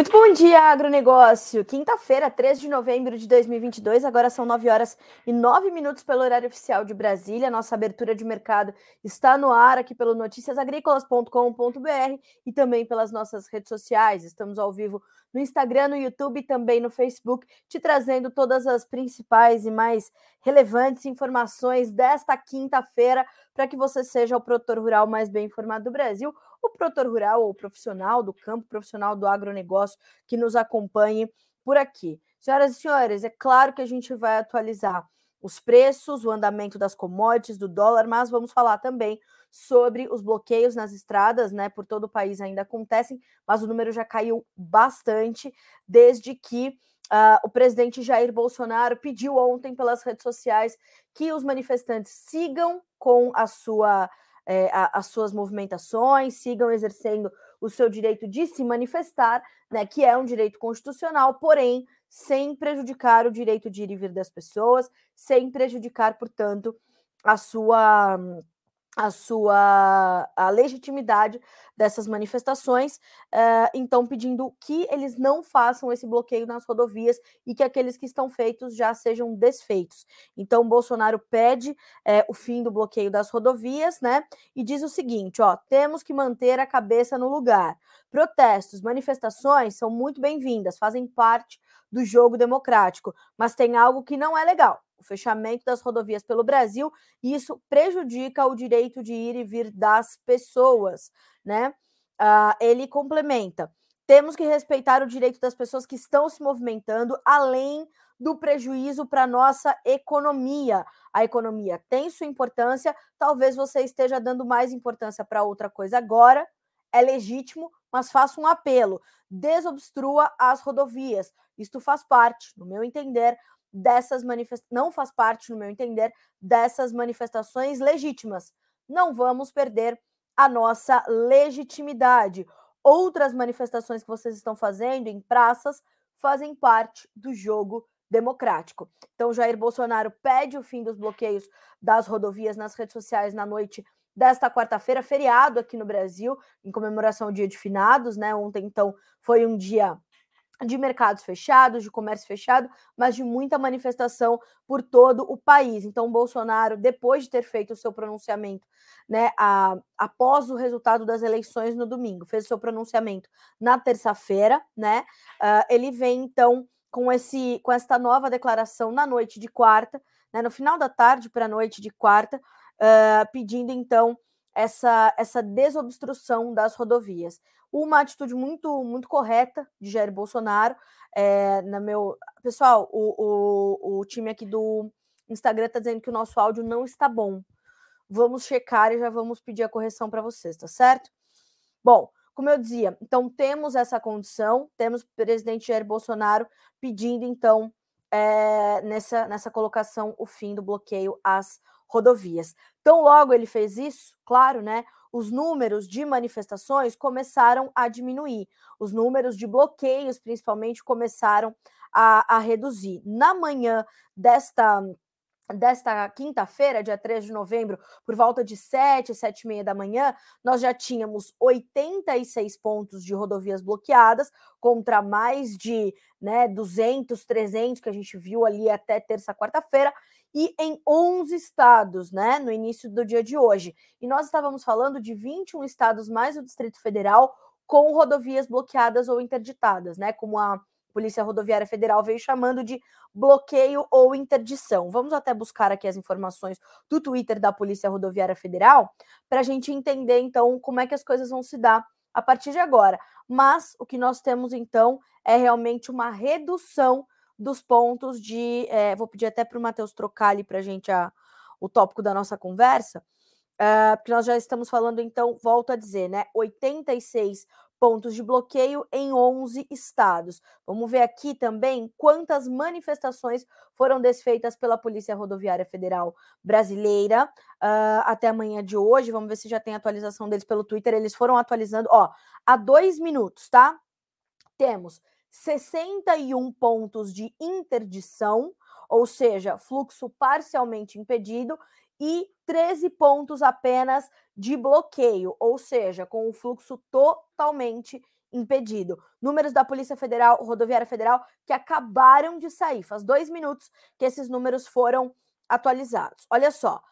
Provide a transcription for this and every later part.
Muito bom dia, agronegócio. Quinta-feira, 3 de novembro de 2022, agora são 9 horas e 9 minutos pelo horário oficial de Brasília. Nossa abertura de mercado está no ar aqui pelo noticiasagricolas.com.br e também pelas nossas redes sociais. Estamos ao vivo no Instagram, no YouTube e também no Facebook, te trazendo todas as principais e mais relevantes informações desta quinta-feira para que você seja o produtor rural mais bem informado do Brasil o produtor rural ou profissional do campo, profissional do agronegócio que nos acompanhe por aqui. Senhoras e senhores, é claro que a gente vai atualizar os preços, o andamento das commodities, do dólar, mas vamos falar também sobre os bloqueios nas estradas, né? Por todo o país ainda acontecem, mas o número já caiu bastante desde que uh, o presidente Jair Bolsonaro pediu ontem pelas redes sociais que os manifestantes sigam com a sua é, a, as suas movimentações, sigam exercendo o seu direito de se manifestar, né, que é um direito constitucional, porém sem prejudicar o direito de ir e vir das pessoas, sem prejudicar, portanto, a sua a sua a legitimidade dessas manifestações, uh, então pedindo que eles não façam esse bloqueio nas rodovias e que aqueles que estão feitos já sejam desfeitos. Então Bolsonaro pede uh, o fim do bloqueio das rodovias, né? E diz o seguinte: ó, temos que manter a cabeça no lugar. Protestos, manifestações são muito bem-vindas, fazem parte do jogo democrático, mas tem algo que não é legal o fechamento das rodovias pelo Brasil, e isso prejudica o direito de ir e vir das pessoas, né? Uh, ele complementa: temos que respeitar o direito das pessoas que estão se movimentando, além do prejuízo para nossa economia. A economia tem sua importância, talvez você esteja dando mais importância para outra coisa agora, é legítimo, mas faça um apelo: desobstrua as rodovias. Isto faz parte, no meu entender, dessas manifestações, não faz parte, no meu entender, dessas manifestações legítimas. Não vamos perder a nossa legitimidade. Outras manifestações que vocês estão fazendo em praças fazem parte do jogo democrático. Então, Jair Bolsonaro pede o fim dos bloqueios das rodovias nas redes sociais na noite desta quarta-feira, feriado aqui no Brasil, em comemoração ao Dia de Finados, né? Ontem, então, foi um dia de mercados fechados, de comércio fechado, mas de muita manifestação por todo o país. Então, Bolsonaro, depois de ter feito o seu pronunciamento, né, a, após o resultado das eleições no domingo, fez o seu pronunciamento na terça-feira, né? Uh, ele vem então com esse com esta nova declaração na noite de quarta, né, no final da tarde para a noite de quarta, uh, pedindo então essa, essa desobstrução das rodovias. Uma atitude muito, muito correta de Jair Bolsonaro. É, na meu Pessoal, o, o, o time aqui do Instagram está dizendo que o nosso áudio não está bom. Vamos checar e já vamos pedir a correção para vocês, tá certo? Bom, como eu dizia, então temos essa condição, temos o presidente Jair Bolsonaro pedindo, então, é, nessa, nessa colocação, o fim do bloqueio às rodovias. Então, logo ele fez isso, claro, né? Os números de manifestações começaram a diminuir, os números de bloqueios, principalmente, começaram a, a reduzir. Na manhã desta desta quinta-feira, dia 3 de novembro, por volta de 7, 7 e meia da manhã, nós já tínhamos 86 pontos de rodovias bloqueadas, contra mais de né, 200, 300 que a gente viu ali até terça, quarta-feira, e em 11 estados, né, no início do dia de hoje. E nós estávamos falando de 21 estados mais o Distrito Federal com rodovias bloqueadas ou interditadas, né, como a Polícia Rodoviária Federal veio chamando de bloqueio ou interdição. Vamos até buscar aqui as informações do Twitter da Polícia Rodoviária Federal para a gente entender então como é que as coisas vão se dar a partir de agora. Mas o que nós temos então é realmente uma redução dos pontos de. É, vou pedir até para o Matheus trocar ali para a gente o tópico da nossa conversa, uh, porque nós já estamos falando, então, volto a dizer, né? 86 pontos de bloqueio em 11 estados. Vamos ver aqui também quantas manifestações foram desfeitas pela Polícia Rodoviária Federal Brasileira uh, até amanhã de hoje. Vamos ver se já tem atualização deles pelo Twitter. Eles foram atualizando, ó, há dois minutos, tá? Temos 61 pontos de interdição, ou seja, fluxo parcialmente impedido, e 13 pontos apenas de bloqueio, ou seja, com o fluxo totalmente impedido. Números da Polícia Federal, Rodoviária Federal, que acabaram de sair. Faz dois minutos que esses números foram atualizados. Olha só.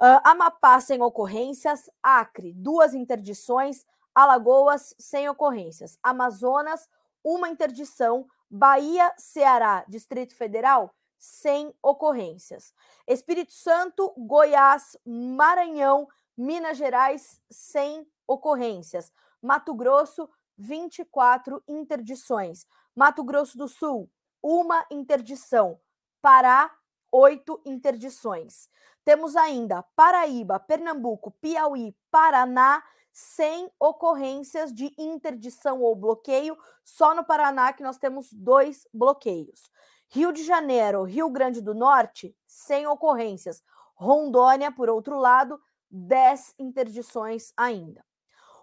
Uh, Amapá sem ocorrências, Acre, duas interdições, Alagoas sem ocorrências, Amazonas, uma interdição, Bahia, Ceará, Distrito Federal, sem ocorrências. Espírito Santo, Goiás, Maranhão, Minas Gerais, sem ocorrências. Mato Grosso, 24 interdições. Mato Grosso do Sul, uma interdição. Pará, oito interdições. Temos ainda Paraíba, Pernambuco, Piauí, Paraná, sem ocorrências de interdição ou bloqueio. Só no Paraná que nós temos dois bloqueios. Rio de Janeiro, Rio Grande do Norte, sem ocorrências. Rondônia, por outro lado, 10 interdições ainda.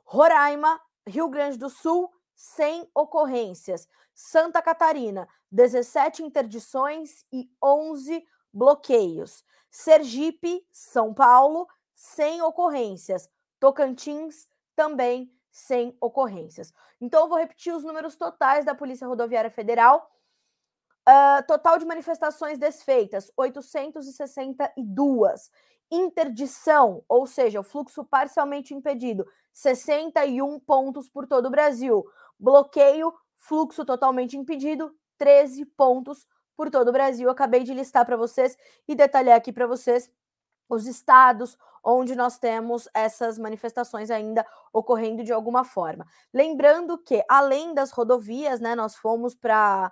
Roraima, Rio Grande do Sul, sem ocorrências. Santa Catarina, 17 interdições e 11 bloqueios. Sergipe, São Paulo, sem ocorrências. Tocantins, também sem ocorrências. Então, eu vou repetir os números totais da Polícia Rodoviária Federal. Uh, total de manifestações desfeitas: 862. Interdição, ou seja, o fluxo parcialmente impedido: 61 pontos por todo o Brasil. Bloqueio, fluxo totalmente impedido: 13 pontos por todo o Brasil. Acabei de listar para vocês e detalhar aqui para vocês os estados onde nós temos essas manifestações ainda ocorrendo de alguma forma. Lembrando que, além das rodovias, né, nós fomos para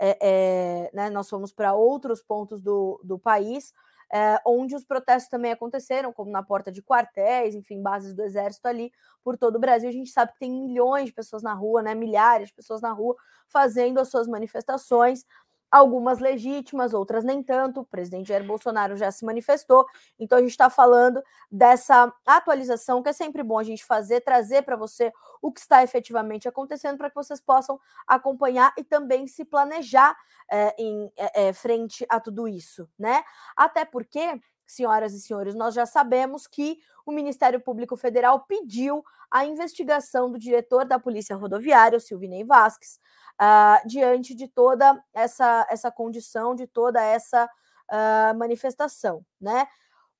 é, é, né, nós fomos para outros pontos do, do país, é, onde os protestos também aconteceram, como na porta de quartéis, enfim, bases do exército ali por todo o Brasil. A gente sabe que tem milhões de pessoas na rua, né, milhares de pessoas na rua fazendo as suas manifestações algumas legítimas, outras nem tanto. O presidente Jair Bolsonaro já se manifestou. Então a gente está falando dessa atualização que é sempre bom a gente fazer, trazer para você o que está efetivamente acontecendo para que vocês possam acompanhar e também se planejar é, em é, frente a tudo isso, né? Até porque senhoras e senhores, nós já sabemos que o Ministério Público Federal pediu a investigação do diretor da Polícia Rodoviária, o Silvinei Vasques, uh, diante de toda essa, essa condição, de toda essa uh, manifestação, né?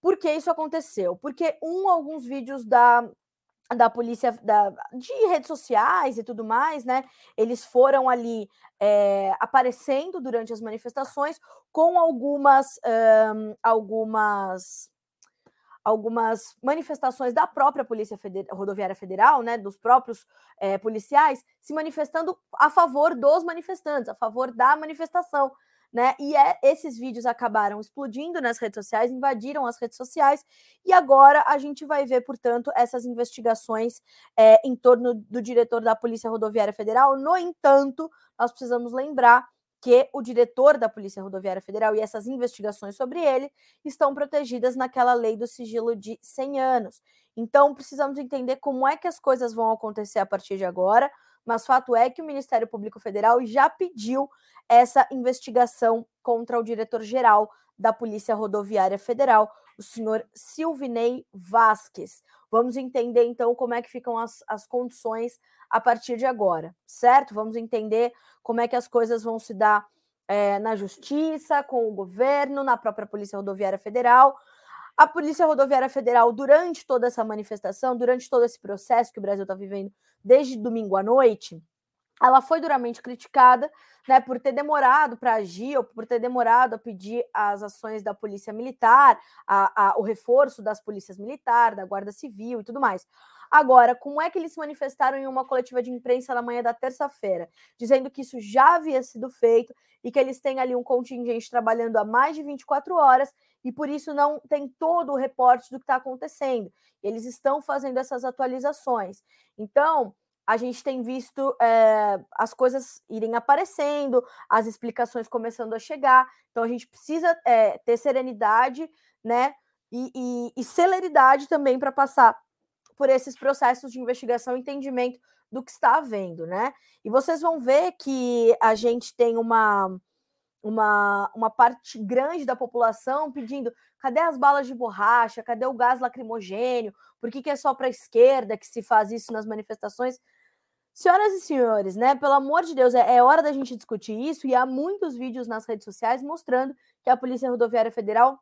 Por que isso aconteceu? Porque um, alguns vídeos da, da polícia da, de redes sociais e tudo mais, né? Eles foram ali é, aparecendo durante as manifestações com algumas um, algumas algumas manifestações da própria Polícia Rodoviária Federal, né, dos próprios é, policiais, se manifestando a favor dos manifestantes, a favor da manifestação. Né? E é, esses vídeos acabaram explodindo nas redes sociais, invadiram as redes sociais, e agora a gente vai ver, portanto, essas investigações é, em torno do diretor da Polícia Rodoviária Federal. No entanto, nós precisamos lembrar que o diretor da Polícia Rodoviária Federal e essas investigações sobre ele estão protegidas naquela lei do sigilo de 100 anos. Então, precisamos entender como é que as coisas vão acontecer a partir de agora, mas fato é que o Ministério Público Federal já pediu essa investigação contra o diretor-geral da Polícia Rodoviária Federal, o senhor Silvinei Vasques. Vamos entender então como é que ficam as, as condições a partir de agora, certo? Vamos entender como é que as coisas vão se dar é, na justiça, com o governo, na própria Polícia Rodoviária Federal. A Polícia Rodoviária Federal, durante toda essa manifestação, durante todo esse processo que o Brasil está vivendo desde domingo à noite, ela foi duramente criticada né, por ter demorado para agir, ou por ter demorado a pedir as ações da Polícia Militar, a, a, o reforço das polícias militares, da Guarda Civil e tudo mais. Agora, como é que eles se manifestaram em uma coletiva de imprensa na manhã da terça-feira, dizendo que isso já havia sido feito e que eles têm ali um contingente trabalhando há mais de 24 horas e por isso não tem todo o reporte do que está acontecendo. Eles estão fazendo essas atualizações. Então, a gente tem visto é, as coisas irem aparecendo, as explicações começando a chegar. Então, a gente precisa é, ter serenidade, né? E, e, e celeridade também para passar por esses processos de investigação e entendimento do que está havendo, né? E vocês vão ver que a gente tem uma, uma, uma parte grande da população pedindo cadê as balas de borracha, cadê o gás lacrimogênio, por que, que é só para a esquerda que se faz isso nas manifestações? Senhoras e senhores, né? Pelo amor de Deus, é, é, hora da gente discutir isso e há muitos vídeos nas redes sociais mostrando que a Polícia Rodoviária Federal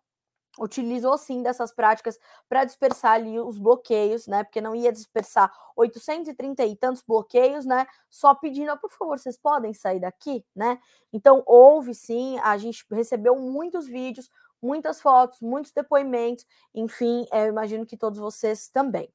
utilizou sim dessas práticas para dispersar ali os bloqueios, né? Porque não ia dispersar 830 e tantos bloqueios, né? Só pedindo, por favor, vocês podem sair daqui, né? Então houve sim, a gente recebeu muitos vídeos muitas fotos, muitos depoimentos, enfim, eu imagino que todos vocês também.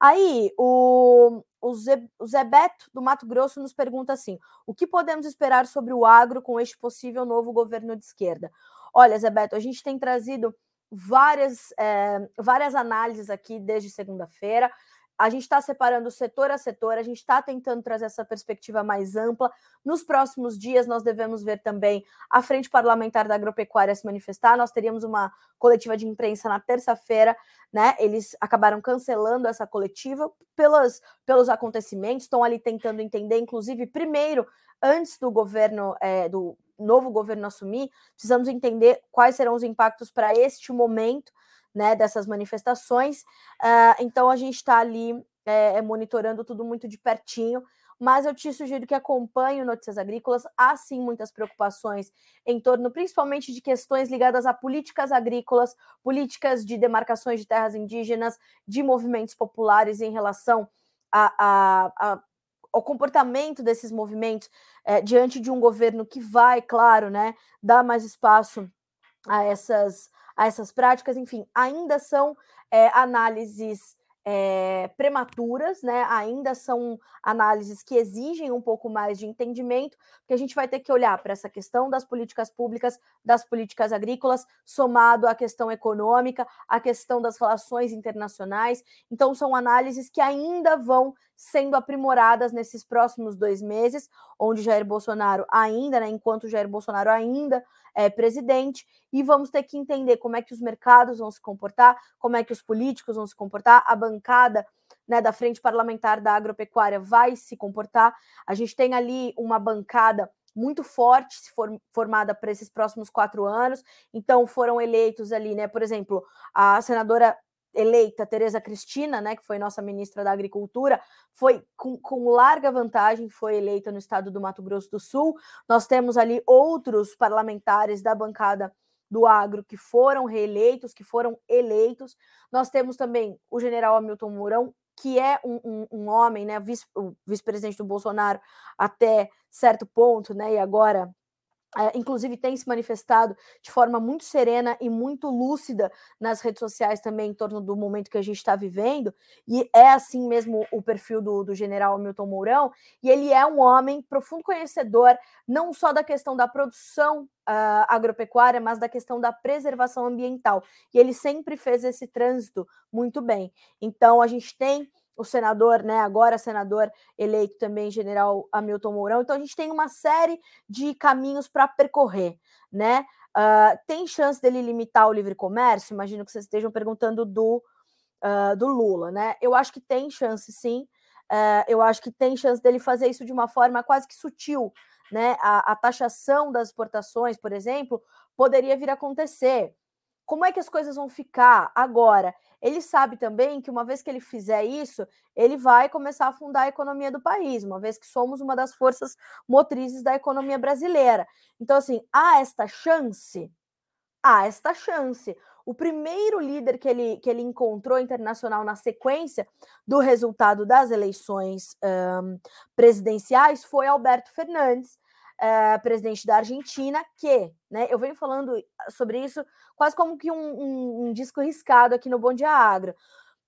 Aí, o, o, Zé, o Zé Beto, do Mato Grosso, nos pergunta assim: o que podemos esperar sobre o agro com este possível novo governo de esquerda? Olha, Zé Beto, a gente tem trazido várias, é, várias análises aqui desde segunda-feira a gente está separando setor a setor, a gente está tentando trazer essa perspectiva mais ampla. Nos próximos dias, nós devemos ver também a Frente Parlamentar da Agropecuária se manifestar. Nós teríamos uma coletiva de imprensa na terça-feira, né? Eles acabaram cancelando essa coletiva pelos, pelos acontecimentos, estão ali tentando entender, inclusive, primeiro, antes do governo, é, do novo governo assumir, precisamos entender quais serão os impactos para este momento né, dessas manifestações. Uh, então a gente está ali é, monitorando tudo muito de pertinho. Mas eu te sugiro que acompanhe Notícias Agrícolas. Há sim muitas preocupações em torno, principalmente, de questões ligadas a políticas agrícolas, políticas de demarcações de terras indígenas, de movimentos populares em relação a, a, a ao comportamento desses movimentos é, diante de um governo que vai, claro, né, dar mais espaço a essas a essas práticas, enfim, ainda são é, análises é, prematuras, né? Ainda são análises que exigem um pouco mais de entendimento, porque a gente vai ter que olhar para essa questão das políticas públicas, das políticas agrícolas, somado à questão econômica, à questão das relações internacionais. Então, são análises que ainda vão sendo aprimoradas nesses próximos dois meses, onde Jair Bolsonaro ainda, né, enquanto Jair Bolsonaro ainda é presidente, e vamos ter que entender como é que os mercados vão se comportar, como é que os políticos vão se comportar, a bancada né, da frente parlamentar da agropecuária vai se comportar. A gente tem ali uma bancada muito forte formada para esses próximos quatro anos. Então foram eleitos ali, né? Por exemplo, a senadora eleita Tereza Cristina, né, que foi nossa ministra da Agricultura, foi com, com, larga vantagem, foi eleita no estado do Mato Grosso do Sul. Nós temos ali outros parlamentares da bancada do agro que foram reeleitos, que foram eleitos. Nós temos também o general Hamilton Mourão, que é um, um, um homem, né, vice, o vice-presidente do Bolsonaro até certo ponto, né, e agora é, inclusive tem se manifestado de forma muito serena e muito lúcida nas redes sociais também em torno do momento que a gente está vivendo, e é assim mesmo o perfil do, do general Milton Mourão, e ele é um homem profundo conhecedor não só da questão da produção uh, agropecuária, mas da questão da preservação ambiental, e ele sempre fez esse trânsito muito bem. Então a gente tem o senador, né, agora senador eleito também, general Hamilton Mourão. Então a gente tem uma série de caminhos para percorrer, né? Uh, tem chance dele limitar o livre comércio? Imagino que vocês estejam perguntando do, uh, do Lula, né? Eu acho que tem chance, sim. Uh, eu acho que tem chance dele fazer isso de uma forma quase que sutil, né? A, a taxação das exportações, por exemplo, poderia vir a acontecer. Como é que as coisas vão ficar agora? Ele sabe também que uma vez que ele fizer isso, ele vai começar a afundar a economia do país, uma vez que somos uma das forças motrizes da economia brasileira. Então, assim, há esta chance, há esta chance. O primeiro líder que ele, que ele encontrou internacional na sequência do resultado das eleições um, presidenciais foi Alberto Fernandes, uh, presidente da Argentina, que, né, eu venho falando sobre isso quase como que um, um, um disco riscado aqui no Bom Dia Agro.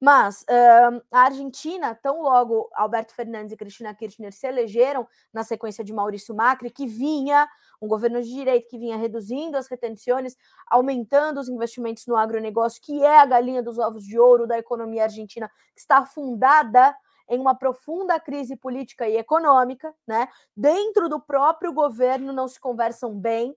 Mas uh, a Argentina, tão logo Alberto Fernandes e Cristina Kirchner se elegeram na sequência de Maurício Macri, que vinha, um governo de direito que vinha reduzindo as retenções, aumentando os investimentos no agronegócio, que é a galinha dos ovos de ouro da economia argentina, que está afundada em uma profunda crise política e econômica, né? Dentro do próprio governo não se conversam bem.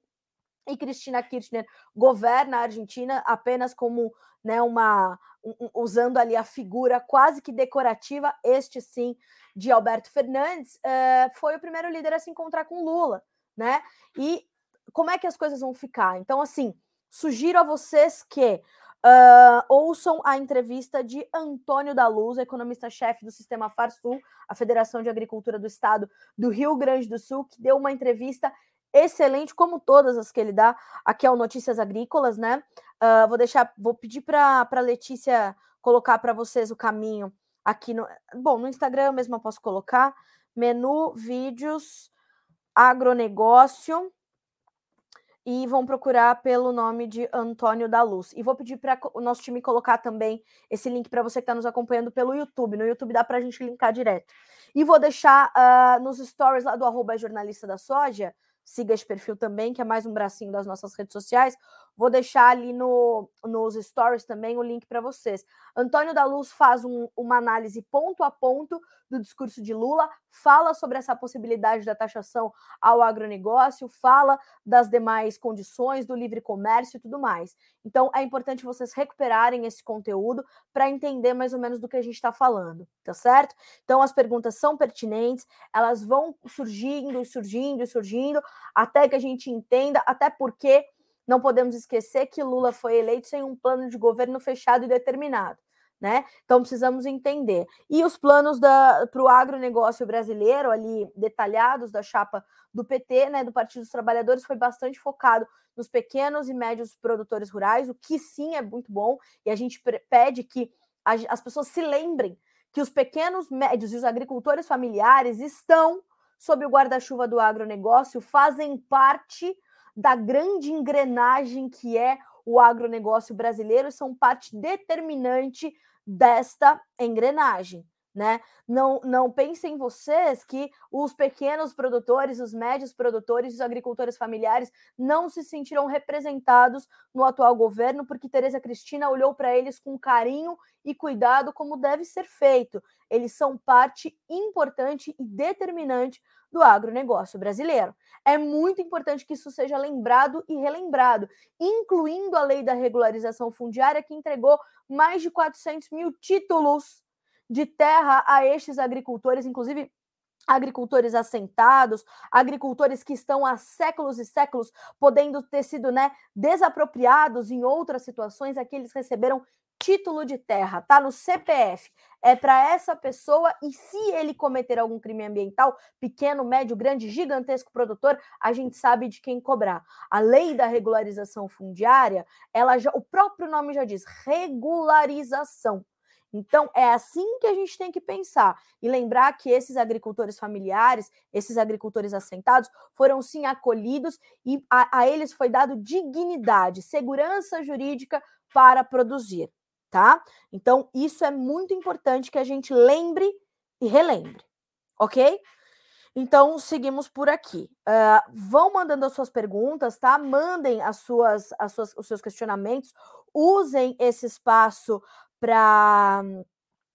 E Cristina Kirchner governa a Argentina apenas como né, uma um, usando ali a figura quase que decorativa, este sim, de Alberto Fernandes, uh, foi o primeiro líder a se encontrar com Lula, né? E como é que as coisas vão ficar? Então, assim, sugiro a vocês que Uh, ouçam a entrevista de Antônio da Luz, economista-chefe do Sistema Farsul, a Federação de Agricultura do Estado do Rio Grande do Sul, que deu uma entrevista excelente, como todas as que ele dá aqui ao Notícias Agrícolas, né? Uh, vou deixar, vou pedir para a Letícia colocar para vocês o caminho aqui no. Bom, no Instagram eu mesma posso colocar. Menu, vídeos, agronegócio e vão procurar pelo nome de Antônio da Luz. E vou pedir para o nosso time colocar também esse link para você que está nos acompanhando pelo YouTube. No YouTube dá para a gente linkar direto. E vou deixar uh, nos stories lá do arroba jornalista da soja, siga esse perfil também, que é mais um bracinho das nossas redes sociais. Vou deixar ali no, nos stories também o link para vocês. Antônio da Luz faz um, uma análise ponto a ponto do discurso de Lula, fala sobre essa possibilidade da taxação ao agronegócio, fala das demais condições do livre comércio e tudo mais. Então é importante vocês recuperarem esse conteúdo para entender mais ou menos do que a gente está falando, tá certo? Então as perguntas são pertinentes, elas vão surgindo, surgindo, surgindo, até que a gente entenda, até porque não podemos esquecer que Lula foi eleito sem um plano de governo fechado e determinado. Né? Então precisamos entender. E os planos para o agronegócio brasileiro, ali detalhados da chapa do PT, né, do Partido dos Trabalhadores, foi bastante focado nos pequenos e médios produtores rurais, o que sim é muito bom, e a gente pede que as pessoas se lembrem que os pequenos, médios e os agricultores familiares estão sob o guarda-chuva do agronegócio, fazem parte da grande engrenagem que é o agronegócio brasileiro, são parte determinante desta engrenagem. Né? Não, não pensem vocês que os pequenos produtores, os médios produtores, os agricultores familiares não se sentirão representados no atual governo, porque Tereza Cristina olhou para eles com carinho e cuidado, como deve ser feito. Eles são parte importante e determinante do agronegócio brasileiro. É muito importante que isso seja lembrado e relembrado, incluindo a lei da regularização fundiária, que entregou mais de 400 mil títulos de terra a estes agricultores, inclusive agricultores assentados, agricultores que estão há séculos e séculos podendo ter sido né, desapropriados em outras situações, aqui eles receberam título de terra, tá no CPF. É para essa pessoa e se ele cometer algum crime ambiental, pequeno, médio, grande, gigantesco produtor, a gente sabe de quem cobrar. A lei da regularização fundiária, ela já, o próprio nome já diz, regularização. Então, é assim que a gente tem que pensar e lembrar que esses agricultores familiares, esses agricultores assentados, foram sim acolhidos e a, a eles foi dado dignidade, segurança jurídica para produzir, tá? Então, isso é muito importante que a gente lembre e relembre, ok? Então, seguimos por aqui. Uh, vão mandando as suas perguntas, tá? Mandem as suas, as suas, os seus questionamentos, usem esse espaço para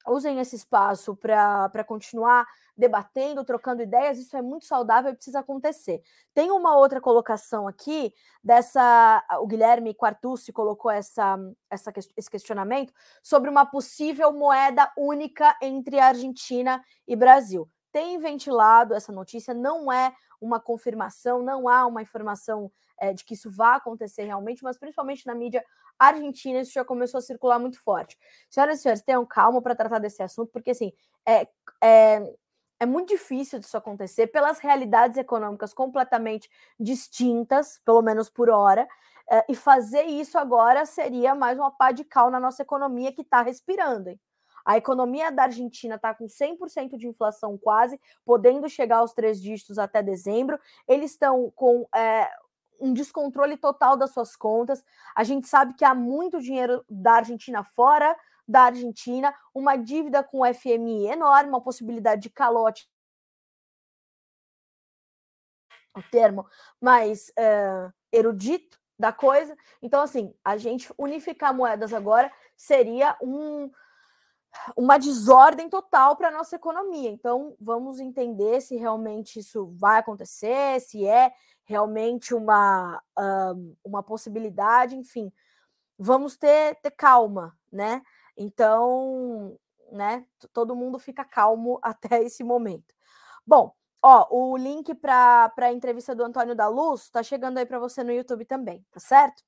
usem esse espaço para continuar debatendo, trocando ideias, isso é muito saudável e precisa acontecer. Tem uma outra colocação aqui dessa. O Guilherme Quartucci colocou essa, essa, esse questionamento sobre uma possível moeda única entre Argentina e Brasil. Tem ventilado essa notícia, não é uma confirmação, não há uma informação é, de que isso vá acontecer realmente, mas principalmente na mídia argentina isso já começou a circular muito forte. Senhoras e senhores, tenham calma para tratar desse assunto, porque assim é, é, é muito difícil disso acontecer pelas realidades econômicas completamente distintas, pelo menos por hora. É, e fazer isso agora seria mais uma pá de cal na nossa economia que está respirando. Hein? A economia da Argentina está com 100% de inflação quase, podendo chegar aos três dígitos até dezembro. Eles estão com é, um descontrole total das suas contas. A gente sabe que há muito dinheiro da Argentina fora da Argentina, uma dívida com o FMI enorme, uma possibilidade de calote o termo mais uh, erudito da coisa. Então, assim, a gente unificar moedas agora seria um, uma desordem total para a nossa economia. Então, vamos entender se realmente isso vai acontecer, se é realmente uma, uma possibilidade, enfim, vamos ter, ter calma, né? Então, né, todo mundo fica calmo até esse momento. Bom, ó, o link para a entrevista do Antônio da Luz está chegando aí para você no YouTube também, tá certo?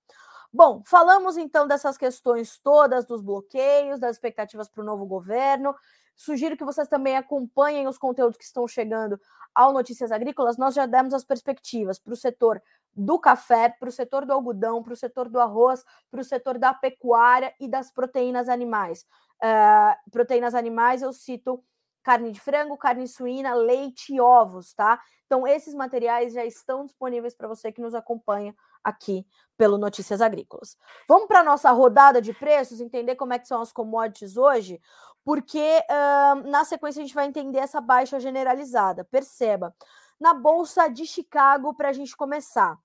Bom, falamos então dessas questões todas, dos bloqueios, das expectativas para o novo governo. Sugiro que vocês também acompanhem os conteúdos que estão chegando ao Notícias Agrícolas. Nós já demos as perspectivas para o setor do café, para o setor do algodão, para o setor do arroz, para o setor da pecuária e das proteínas animais. Uh, proteínas animais, eu cito carne de frango, carne suína, leite e ovos, tá? Então, esses materiais já estão disponíveis para você que nos acompanha aqui pelo Notícias Agrícolas. Vamos para a nossa rodada de preços, entender como é que são as commodities hoje, porque uh, na sequência a gente vai entender essa baixa generalizada. Perceba, na Bolsa de Chicago, para a gente começar,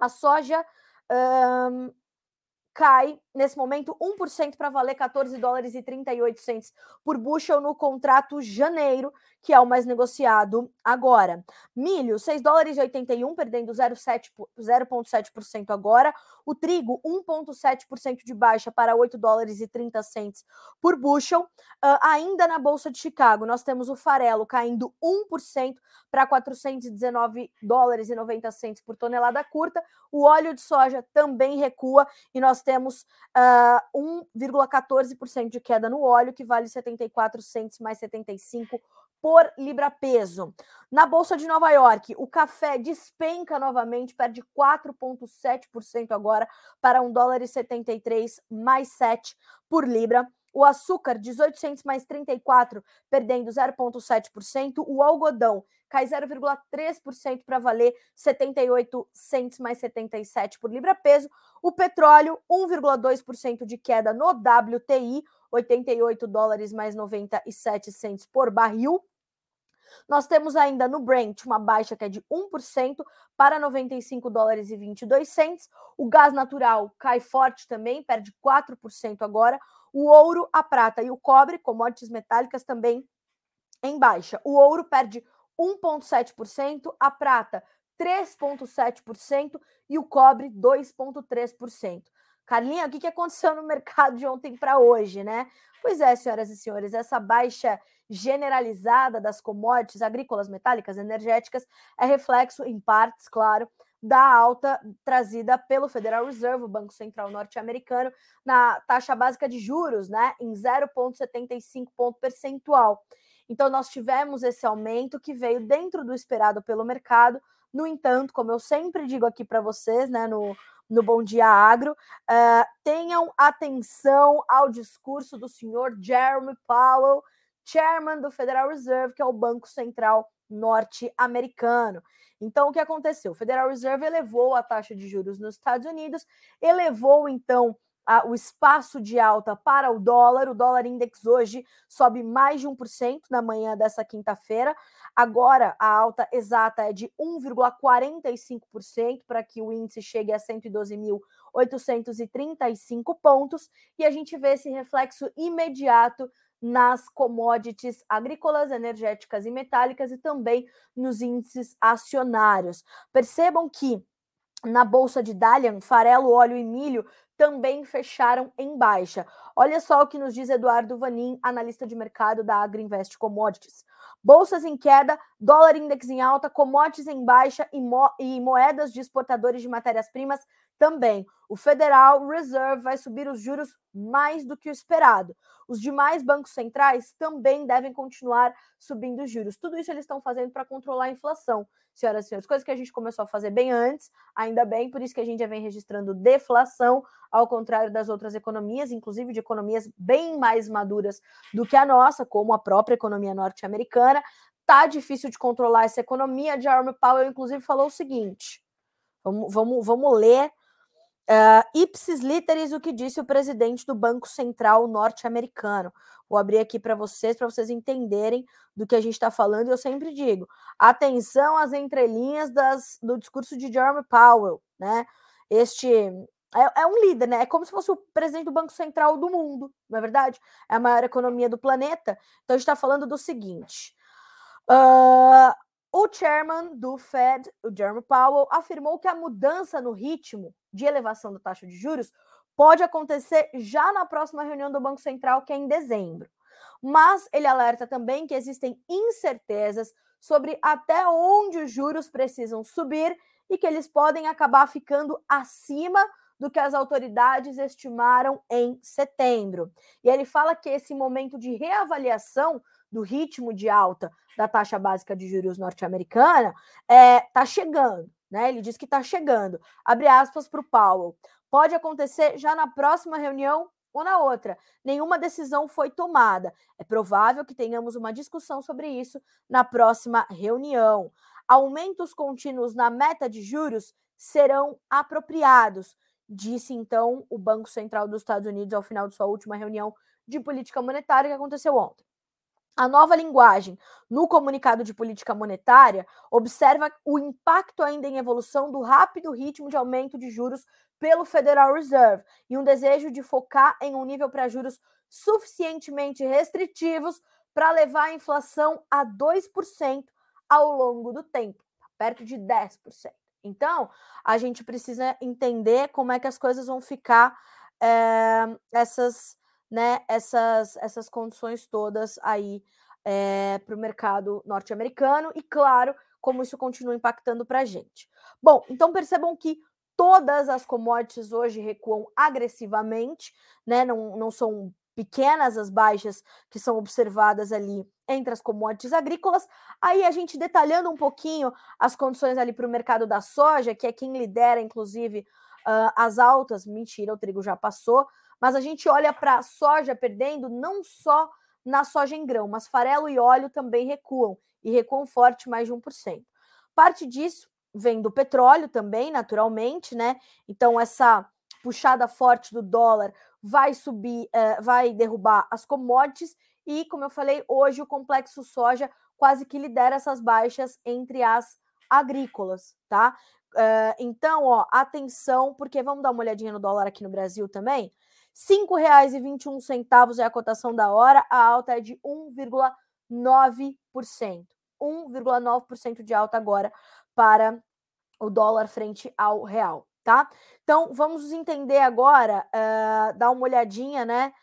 a soja uh, cai nesse momento 1% para valer 14 dólares e 38 centes por bushel no contrato janeiro, que é o mais negociado agora. Milho, 6 dólares e 81, perdendo 0,7% agora. O trigo, 1,7% de baixa para 8 dólares e 30 centes por bushel. Uh, ainda na Bolsa de Chicago, nós temos o farelo caindo 1% para 419 dólares e 90 centes por tonelada curta. O óleo de soja também recua e nós temos uh, ah, 1,14% de queda no óleo, que vale 74 centos mais 75 por libra peso. Na bolsa de Nova York, o café despenca novamente, perde 4,7% agora para 1 dólar e 73 mais 7 por libra. O açúcar, 18 centos mais 34, perdendo 0,7%. O algodão cai 0,3% para valer 78 centos mais 77 por libra-peso. O petróleo, 1,2% de queda no WTI, 88 dólares mais 97 centos por barril. Nós temos ainda no Brent uma baixa que é de 1% para 95 dólares e 22 centos. O gás natural cai forte também, perde 4% agora. O ouro, a prata e o cobre, commodities metálicas, também em baixa. O ouro perde 1,7%, a prata 3,7% e o cobre 2,3%. Carlinha, o que aconteceu no mercado de ontem para hoje, né? Pois é, senhoras e senhores, essa baixa generalizada das commodities agrícolas, metálicas, energéticas é reflexo, em partes, claro, da alta trazida pelo Federal Reserve, o Banco Central norte-americano, na taxa básica de juros, né, em 0,75 ponto percentual. Então, nós tivemos esse aumento que veio dentro do esperado pelo mercado. No entanto, como eu sempre digo aqui para vocês, né, no, no Bom Dia Agro, uh, tenham atenção ao discurso do senhor Jeremy Powell, chairman do Federal Reserve, que é o Banco Central norte-americano. Então, o que aconteceu? O Federal Reserve elevou a taxa de juros nos Estados Unidos, elevou então a, o espaço de alta para o dólar. O dólar index hoje sobe mais de 1% na manhã dessa quinta-feira. Agora, a alta exata é de 1,45% para que o índice chegue a 112.835 pontos. E a gente vê esse reflexo imediato nas commodities agrícolas, energéticas e metálicas e também nos índices acionários. Percebam que na bolsa de Dalian, farelo, óleo e milho também fecharam em baixa. Olha só o que nos diz Eduardo Vanin, analista de mercado da Agriinvest Commodities. Bolsas em queda, dólar index em alta, commodities em baixa e, mo e moedas de exportadores de matérias-primas também. O Federal Reserve vai subir os juros mais do que o esperado. Os demais bancos centrais também devem continuar subindo os juros. Tudo isso eles estão fazendo para controlar a inflação, senhoras e senhores. Coisa que a gente começou a fazer bem antes, ainda bem, por isso que a gente já vem registrando deflação, ao contrário das outras economias, inclusive de economias bem mais maduras do que a nossa, como a própria economia norte-americana. Tá difícil de controlar essa economia. Jerome Powell, inclusive, falou o seguinte: vamos, vamos, vamos ler Uh, ipsis literis, o que disse o presidente do Banco Central norte-americano. Vou abrir aqui para vocês, para vocês entenderem do que a gente está falando. Eu sempre digo: atenção às entrelinhas das, do discurso de Jeremy Powell, né? Este é, é, um líder, né? É como se fosse o presidente do Banco Central do mundo, não é verdade? É a maior economia do planeta. Então a gente está falando do seguinte: uh, o chairman do Fed, o Jeremy Powell, afirmou que a mudança no ritmo de elevação da taxa de juros pode acontecer já na próxima reunião do Banco Central, que é em dezembro. Mas ele alerta também que existem incertezas sobre até onde os juros precisam subir e que eles podem acabar ficando acima do que as autoridades estimaram em setembro. E ele fala que esse momento de reavaliação do ritmo de alta da taxa básica de juros norte-americana está é, tá chegando. Né? Ele diz que está chegando. Abre aspas para o Powell. Pode acontecer já na próxima reunião ou na outra. Nenhuma decisão foi tomada. É provável que tenhamos uma discussão sobre isso na próxima reunião. Aumentos contínuos na meta de juros serão apropriados, disse então o Banco Central dos Estados Unidos ao final de sua última reunião de política monetária que aconteceu ontem. A nova linguagem no comunicado de política monetária observa o impacto ainda em evolução do rápido ritmo de aumento de juros pelo Federal Reserve e um desejo de focar em um nível para juros suficientemente restritivos para levar a inflação a 2% ao longo do tempo, perto de 10%. Então, a gente precisa entender como é que as coisas vão ficar é, essas né, essas, essas condições todas aí é, para o mercado norte-americano e, claro, como isso continua impactando para a gente. Bom, então percebam que todas as commodities hoje recuam agressivamente, né? Não, não são pequenas as baixas que são observadas ali entre as commodities agrícolas. Aí a gente detalhando um pouquinho as condições ali para o mercado da soja, que é quem lidera, inclusive, uh, as altas. Mentira, o trigo já passou, mas a gente olha para a soja perdendo não só na soja em grão, mas farelo e óleo também recuam, e recuam forte mais de 1%. Parte disso vem do petróleo também, naturalmente, né? Então, essa puxada forte do dólar vai subir, uh, vai derrubar as commodities, e, como eu falei, hoje o complexo soja quase que lidera essas baixas entre as agrícolas, tá? Uh, então, ó, atenção, porque vamos dar uma olhadinha no dólar aqui no Brasil também. R$ 5,21 é a cotação da hora, a alta é de 1,9%. 1,9% de alta agora para o dólar frente ao real, tá? Então, vamos entender agora, uh, dar uma olhadinha, né,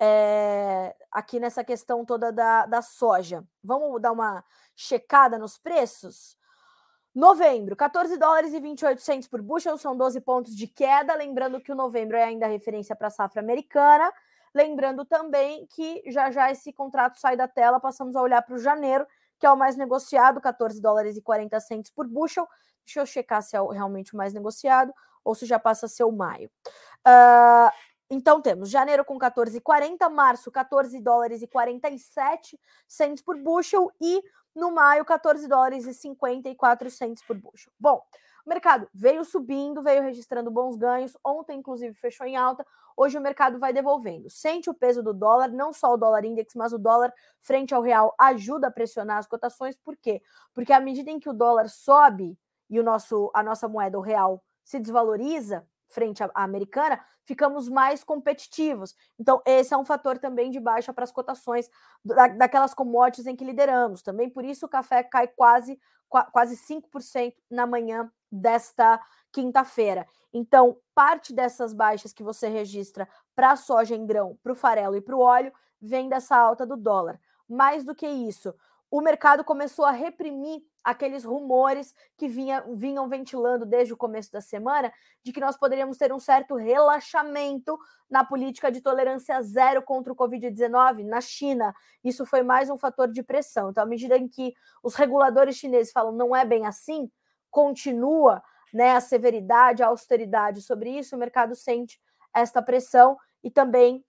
é, aqui nessa questão toda da, da soja. Vamos dar uma checada nos preços? Novembro, 14 dólares e 28 centos por bushel, são 12 pontos de queda. Lembrando que o novembro é ainda referência para a safra americana. Lembrando também que já já esse contrato sai da tela, passamos a olhar para o janeiro, que é o mais negociado, 14 dólares e 40 centos por bushel. Deixa eu checar se é realmente o mais negociado ou se já passa a ser o maio. Uh, então temos janeiro com 14,40, março 14 dólares e 47 centos por bushel e no maio, 14 dólares e 54 centos por bushel. Bom, o mercado veio subindo, veio registrando bons ganhos. Ontem, inclusive, fechou em alta. Hoje o mercado vai devolvendo. Sente o peso do dólar, não só o dólar index, mas o dólar frente ao real ajuda a pressionar as cotações. Por quê? Porque à medida em que o dólar sobe e o nosso, a nossa moeda, o real, se desvaloriza, frente à, americana, ficamos mais competitivos. Então, esse é um fator também de baixa para as cotações da, daquelas commodities em que lideramos. Também por isso o café cai quase, quase 5% na manhã desta quinta-feira. Então, parte dessas baixas que você registra para a soja em grão, para o farelo e para o óleo, vem dessa alta do dólar. Mais do que isso, o mercado começou a reprimir aqueles rumores que vinha, vinham ventilando desde o começo da semana de que nós poderíamos ter um certo relaxamento na política de tolerância zero contra o Covid-19 na China. Isso foi mais um fator de pressão. Então, à medida em que os reguladores chineses falam não é bem assim, continua né, a severidade, a austeridade sobre isso, o mercado sente esta pressão e também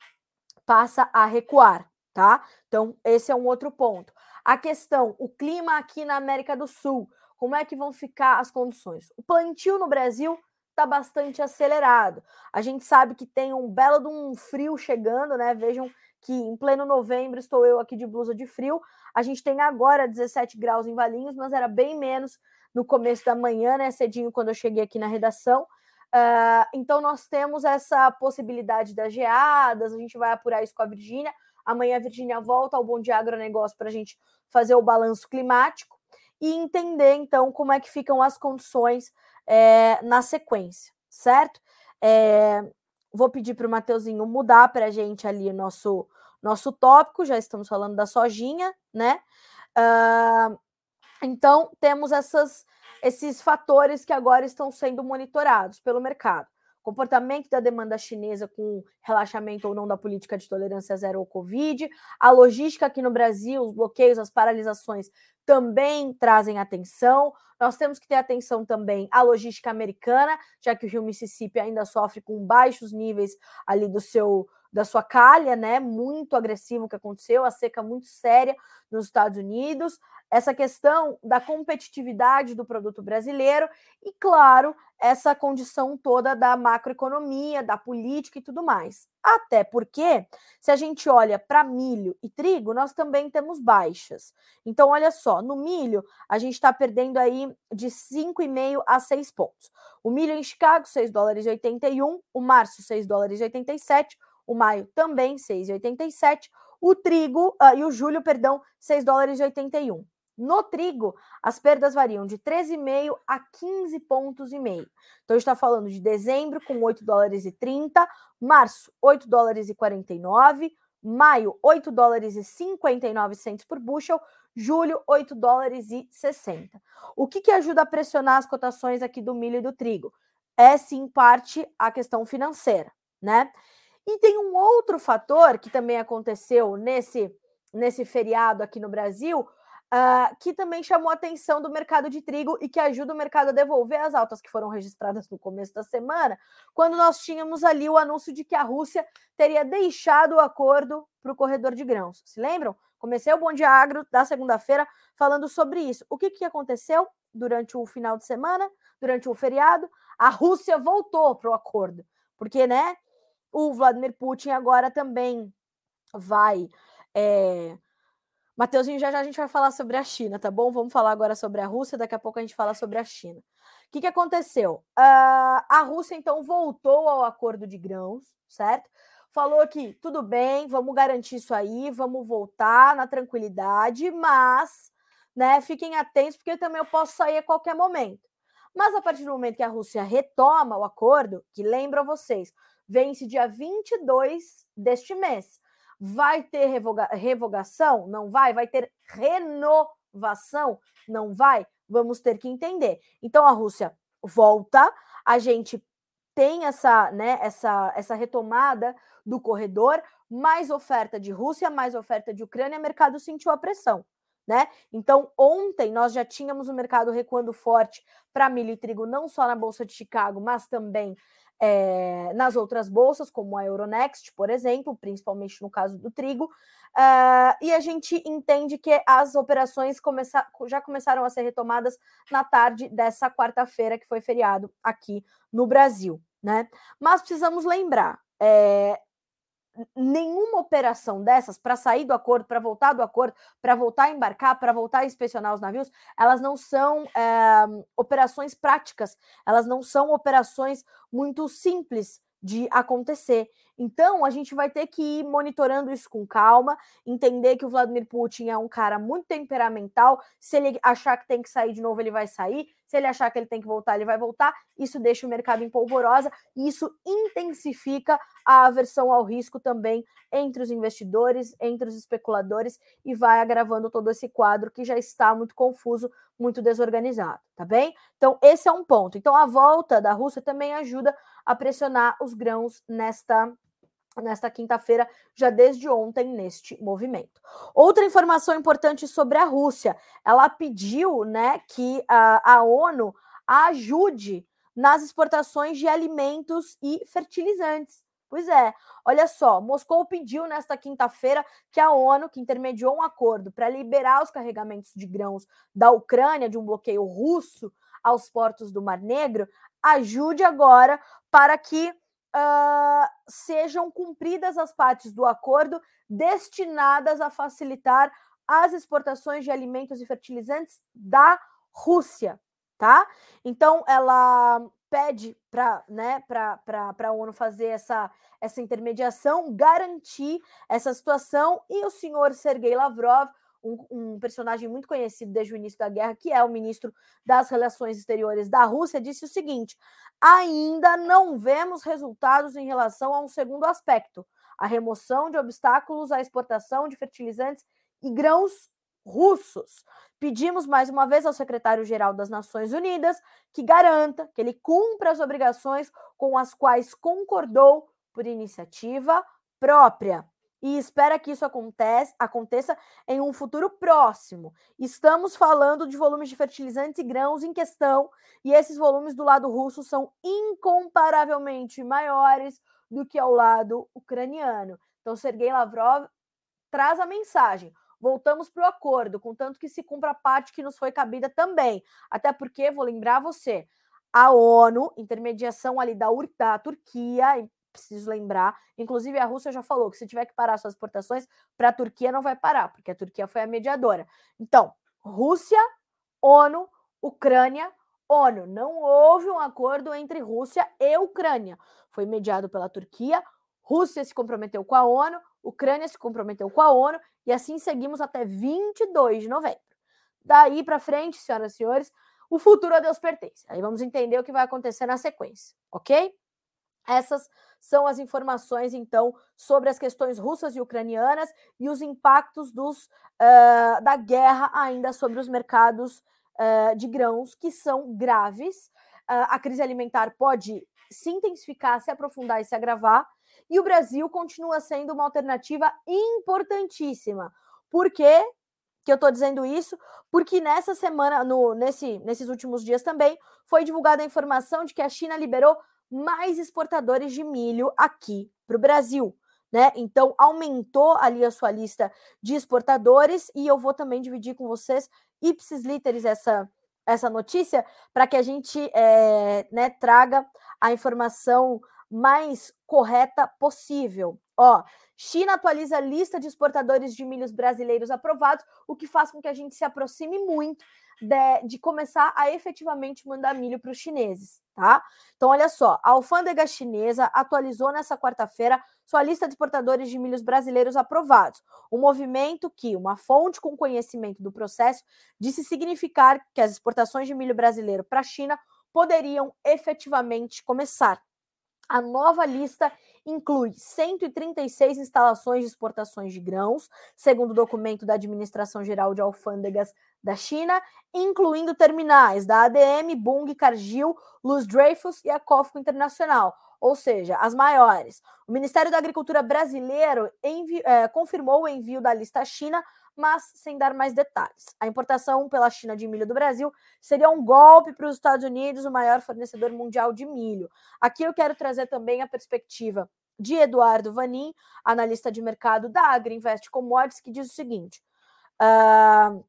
passa a recuar, tá? Então, esse é um outro ponto. A questão, o clima aqui na América do Sul, como é que vão ficar as condições? O plantio no Brasil está bastante acelerado. A gente sabe que tem um belo de um frio chegando, né? Vejam que em pleno novembro estou eu aqui de blusa de frio. A gente tem agora 17 graus em Valinhos, mas era bem menos no começo da manhã, né? Cedinho quando eu cheguei aqui na redação. Uh, então nós temos essa possibilidade das geadas, a gente vai apurar isso com a Virgínia. Amanhã a Virgínia volta ao Bom Dia Agronegócio para a gente fazer o balanço climático e entender, então, como é que ficam as condições é, na sequência, certo? É, vou pedir para o Mateuzinho mudar para a gente ali o nosso, nosso tópico, já estamos falando da sojinha, né? Uh, então, temos essas, esses fatores que agora estão sendo monitorados pelo mercado. Comportamento da demanda chinesa com relaxamento ou não da política de tolerância zero ao Covid, a logística aqui no Brasil, os bloqueios, as paralisações também trazem atenção. Nós temos que ter atenção também à logística americana, já que o Rio Mississippi ainda sofre com baixos níveis ali do seu da sua calha, né? Muito agressivo que aconteceu, a seca muito séria nos Estados Unidos essa questão da competitividade do produto brasileiro e, claro, essa condição toda da macroeconomia, da política e tudo mais. Até porque, se a gente olha para milho e trigo, nós também temos baixas. Então, olha só, no milho, a gente está perdendo aí de 5,5 a 6 pontos. O milho em Chicago, 6 dólares e 81, o março, 6 dólares e 87, o maio também 6,87, o trigo uh, e o julho, perdão, 6 dólares e 81. No trigo, as perdas variam de 13,5 a 15 pontos e meio. Então, está falando de dezembro com 8 dólares e 30, março 8 dólares e 49, maio 8 dólares e 59 centos por bushel, julho 8 dólares e 60. O que, que ajuda a pressionar as cotações aqui do milho e do trigo? É sim parte a questão financeira, né? E tem um outro fator que também aconteceu nesse nesse feriado aqui no Brasil, uh, que também chamou a atenção do mercado de trigo e que ajuda o mercado a devolver as altas que foram registradas no começo da semana, quando nós tínhamos ali o anúncio de que a Rússia teria deixado o acordo para o corredor de grãos. Se lembram? Comecei o Bom Dia Agro da segunda-feira falando sobre isso. O que, que aconteceu durante o final de semana, durante o feriado? A Rússia voltou para o acordo, porque, né? O Vladimir Putin agora também vai é, Mateuzinho, já já a gente vai falar sobre a China, tá bom? Vamos falar agora sobre a Rússia, daqui a pouco a gente fala sobre a China. O que, que aconteceu? Uh, a Rússia, então, voltou ao acordo de grãos, certo? Falou que tudo bem, vamos garantir isso aí, vamos voltar na tranquilidade, mas né, fiquem atentos, porque também eu posso sair a qualquer momento. Mas a partir do momento que a Rússia retoma o acordo, que lembra vocês, vence dia 22 deste mês. Vai ter revoga revogação? Não vai. Vai ter renovação? Não vai. Vamos ter que entender. Então a Rússia volta, a gente tem essa, né, essa, essa retomada do corredor, mais oferta de Rússia, mais oferta de Ucrânia, o mercado sentiu a pressão. Né? Então, ontem nós já tínhamos o mercado recuando forte para milho e trigo, não só na Bolsa de Chicago, mas também é, nas outras bolsas, como a Euronext, por exemplo, principalmente no caso do trigo, uh, e a gente entende que as operações começa, já começaram a ser retomadas na tarde dessa quarta-feira, que foi feriado aqui no Brasil. Né? Mas precisamos lembrar, é, nenhuma operação dessas para sair do acordo, para voltar do acordo, para voltar a embarcar, para voltar a inspecionar os navios, elas não são é, operações práticas, elas não são operações muito simples de acontecer. Então, a gente vai ter que ir monitorando isso com calma, entender que o Vladimir Putin é um cara muito temperamental. Se ele achar que tem que sair de novo, ele vai sair. Se ele achar que ele tem que voltar, ele vai voltar. Isso deixa o mercado em polvorosa e isso intensifica a aversão ao risco também entre os investidores, entre os especuladores e vai agravando todo esse quadro que já está muito confuso, muito desorganizado, tá bem? Então, esse é um ponto. Então, a volta da Rússia também ajuda a pressionar os grãos nesta nesta quinta-feira, já desde ontem, neste movimento. Outra informação importante sobre a Rússia: ela pediu né, que a, a ONU ajude nas exportações de alimentos e fertilizantes. Pois é, olha só, Moscou pediu nesta quinta-feira que a ONU, que intermediou um acordo para liberar os carregamentos de grãos da Ucrânia de um bloqueio russo aos portos do Mar Negro, ajude agora para que uh, sejam cumpridas as partes do acordo destinadas a facilitar as exportações de alimentos e fertilizantes da Rússia, tá? Então ela pede para né, a ONU fazer essa, essa intermediação, garantir essa situação, e o senhor Sergei Lavrov, um, um, personagem muito conhecido desde o início da guerra, que é o ministro das Relações Exteriores da Rússia, disse o seguinte: ainda não vemos resultados em relação a um segundo aspecto, a remoção de obstáculos à exportação de fertilizantes e grãos russos. Pedimos mais uma vez ao secretário-geral das Nações Unidas que garanta que ele cumpra as obrigações com as quais concordou por iniciativa própria e espera que isso acontece, aconteça em um futuro próximo. Estamos falando de volumes de fertilizantes e grãos em questão, e esses volumes do lado russo são incomparavelmente maiores do que ao lado ucraniano. Então, Sergei Lavrov traz a mensagem. Voltamos para o acordo, contanto que se cumpra a parte que nos foi cabida também. Até porque, vou lembrar você, a ONU, intermediação ali da, da Turquia, preciso lembrar. Inclusive, a Rússia já falou que se tiver que parar suas exportações para a Turquia, não vai parar, porque a Turquia foi a mediadora. Então, Rússia, ONU, Ucrânia, ONU. Não houve um acordo entre Rússia e Ucrânia. Foi mediado pela Turquia, Rússia se comprometeu com a ONU, Ucrânia se comprometeu com a ONU, e assim seguimos até 22 de novembro. Daí para frente, senhoras e senhores, o futuro a Deus pertence. Aí vamos entender o que vai acontecer na sequência, ok? Essas são as informações, então, sobre as questões russas e ucranianas e os impactos dos, uh, da guerra ainda sobre os mercados uh, de grãos, que são graves. Uh, a crise alimentar pode se intensificar, se aprofundar e se agravar, e o Brasil continua sendo uma alternativa importantíssima. Por quê? que eu estou dizendo isso? Porque nessa semana, no, nesse, nesses últimos dias também, foi divulgada a informação de que a China liberou mais exportadores de milho aqui para o Brasil. Né? Então, aumentou ali a sua lista de exportadores e eu vou também dividir com vocês, ipsis literis, essa, essa notícia, para que a gente é, né, traga a informação mais correta possível. Ó, China atualiza a lista de exportadores de milhos brasileiros aprovados, o que faz com que a gente se aproxime muito de, de começar a efetivamente mandar milho para os chineses, tá? Então, olha só, a alfândega chinesa atualizou nessa quarta-feira sua lista de exportadores de milhos brasileiros aprovados. Um movimento que uma fonte com conhecimento do processo disse significar que as exportações de milho brasileiro para a China poderiam efetivamente começar. A nova lista inclui 136 instalações de exportações de grãos, segundo o documento da Administração Geral de Alfândegas da China, incluindo terminais da ADM, Bung, Cargill, Luz Dreyfus e a COFCO Internacional, ou seja, as maiores. O Ministério da Agricultura brasileiro é, confirmou o envio da lista à China mas sem dar mais detalhes. A importação pela China de milho do Brasil seria um golpe para os Estados Unidos, o maior fornecedor mundial de milho. Aqui eu quero trazer também a perspectiva de Eduardo Vanin, analista de mercado da Agriinvest Commodities, que diz o seguinte: uh,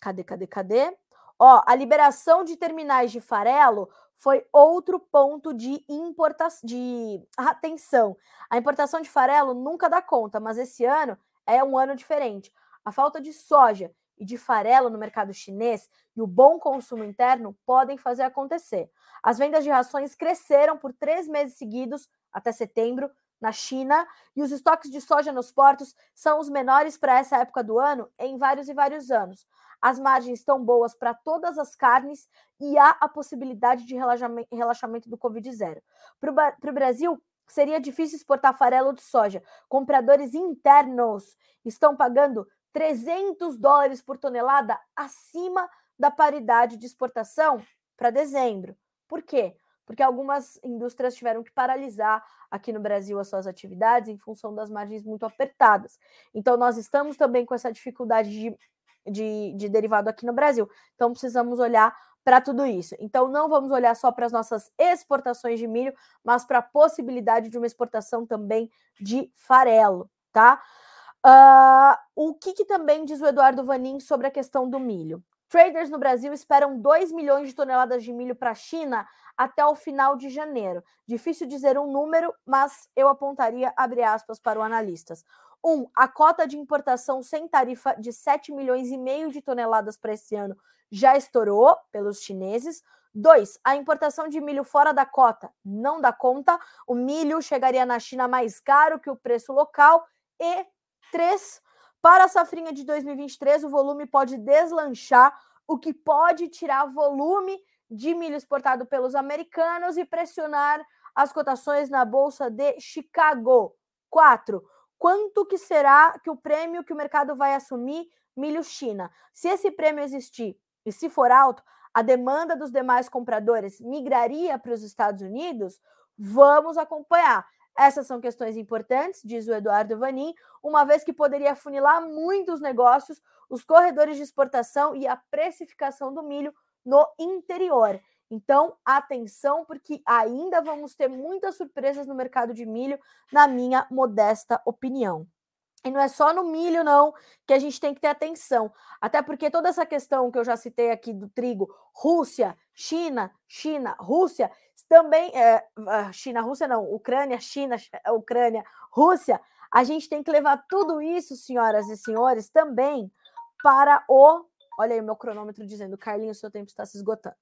cadê, cadê, cadê? Ó, a liberação de terminais de farelo foi outro ponto de importação, de atenção. A importação de farelo nunca dá conta, mas esse ano é um ano diferente. A falta de soja e de farelo no mercado chinês e o bom consumo interno podem fazer acontecer. As vendas de rações cresceram por três meses seguidos até setembro na China e os estoques de soja nos portos são os menores para essa época do ano em vários e vários anos. As margens estão boas para todas as carnes e há a possibilidade de relaxamento do Covid-0. Para o Brasil, seria difícil exportar farelo de soja. Compradores internos estão pagando 300 dólares por tonelada acima da paridade de exportação para dezembro. Por quê? Porque algumas indústrias tiveram que paralisar aqui no Brasil as suas atividades em função das margens muito apertadas. Então, nós estamos também com essa dificuldade de, de, de derivado aqui no Brasil. Então, precisamos olhar para tudo isso. Então, não vamos olhar só para as nossas exportações de milho, mas para a possibilidade de uma exportação também de farelo, tá? Uh, o que, que, também diz o Eduardo Vanin sobre a questão do milho? Traders no Brasil esperam 2 milhões de toneladas de milho para a China até o final de janeiro. Difícil dizer um número, mas eu apontaria, abre aspas, para o analistas. Um, a cota de importação sem tarifa de 7 milhões e meio de toneladas para esse ano já estourou pelos chineses. Dois, a importação de milho fora da cota não dá conta. O milho chegaria na China mais caro que o preço local. E três, para a safrinha de 2023, o volume pode deslanchar, o que pode tirar volume de milho exportado pelos americanos e pressionar as cotações na bolsa de Chicago. Quatro, quanto que será que o prêmio que o mercado vai assumir milho China. Se esse prêmio existir e se for alto, a demanda dos demais compradores migraria para os Estados Unidos? Vamos acompanhar. Essas são questões importantes, diz o Eduardo Vanin, uma vez que poderia funilar muitos negócios, os corredores de exportação e a precificação do milho no interior. Então, atenção, porque ainda vamos ter muitas surpresas no mercado de milho, na minha modesta opinião. E não é só no milho, não, que a gente tem que ter atenção. Até porque toda essa questão que eu já citei aqui do trigo, Rússia, China, China, Rússia, também. É, China, Rússia não, Ucrânia, China, Ucrânia, Rússia. A gente tem que levar tudo isso, senhoras e senhores, também para o. Olha aí o meu cronômetro dizendo, Carlinhos, seu tempo está se esgotando.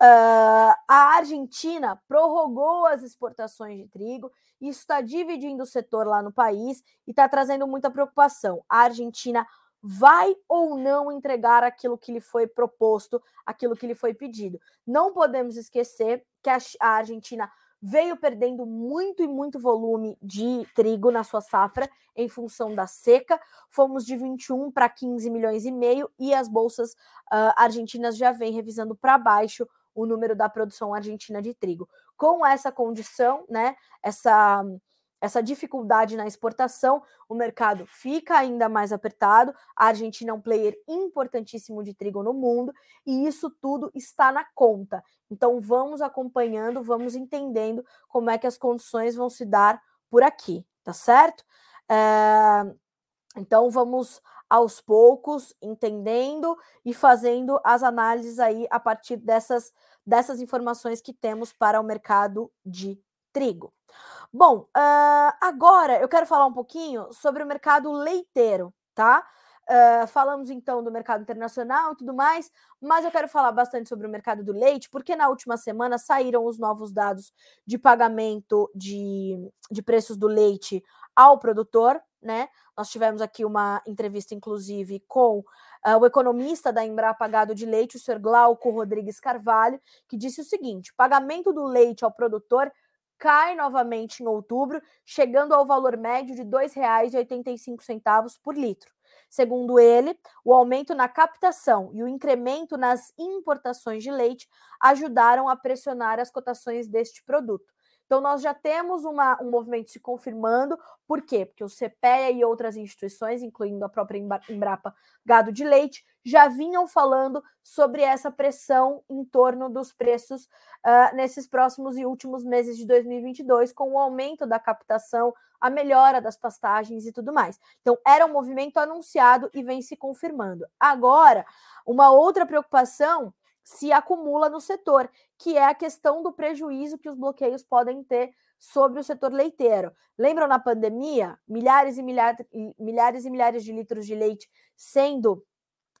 Uh, a Argentina prorrogou as exportações de trigo, isso está dividindo o setor lá no país e está trazendo muita preocupação. A Argentina vai ou não entregar aquilo que lhe foi proposto, aquilo que lhe foi pedido. Não podemos esquecer que a, a Argentina veio perdendo muito e muito volume de trigo na sua safra em função da seca. Fomos de 21 para 15 milhões e meio e as bolsas uh, argentinas já vêm revisando para baixo o número da produção argentina de trigo. Com essa condição, né, essa essa dificuldade na exportação, o mercado fica ainda mais apertado. A Argentina é um player importantíssimo de trigo no mundo e isso tudo está na conta. Então vamos acompanhando, vamos entendendo como é que as condições vão se dar por aqui, tá certo? É... Então vamos aos poucos entendendo e fazendo as análises aí a partir dessas, dessas informações que temos para o mercado de trigo. Bom, uh, agora eu quero falar um pouquinho sobre o mercado leiteiro, tá? Uh, falamos então do mercado internacional e tudo mais, mas eu quero falar bastante sobre o mercado do leite, porque na última semana saíram os novos dados de pagamento de, de preços do leite ao produtor, né? Nós tivemos aqui uma entrevista, inclusive, com uh, o economista da Embrapa Gado de Leite, o senhor Glauco Rodrigues Carvalho, que disse o seguinte: pagamento do leite ao produtor cai novamente em outubro, chegando ao valor médio de R$ 2,85 por litro. Segundo ele, o aumento na captação e o incremento nas importações de leite ajudaram a pressionar as cotações deste produto. Então, nós já temos uma, um movimento se confirmando. Por quê? Porque o CPEA e outras instituições, incluindo a própria Embrapa Gado de Leite, já vinham falando sobre essa pressão em torno dos preços uh, nesses próximos e últimos meses de 2022, com o aumento da captação, a melhora das pastagens e tudo mais. Então, era um movimento anunciado e vem se confirmando. Agora, uma outra preocupação se acumula no setor, que é a questão do prejuízo que os bloqueios podem ter sobre o setor leiteiro. Lembram na pandemia, milhares e milhares, milhares e milhares de litros de leite sendo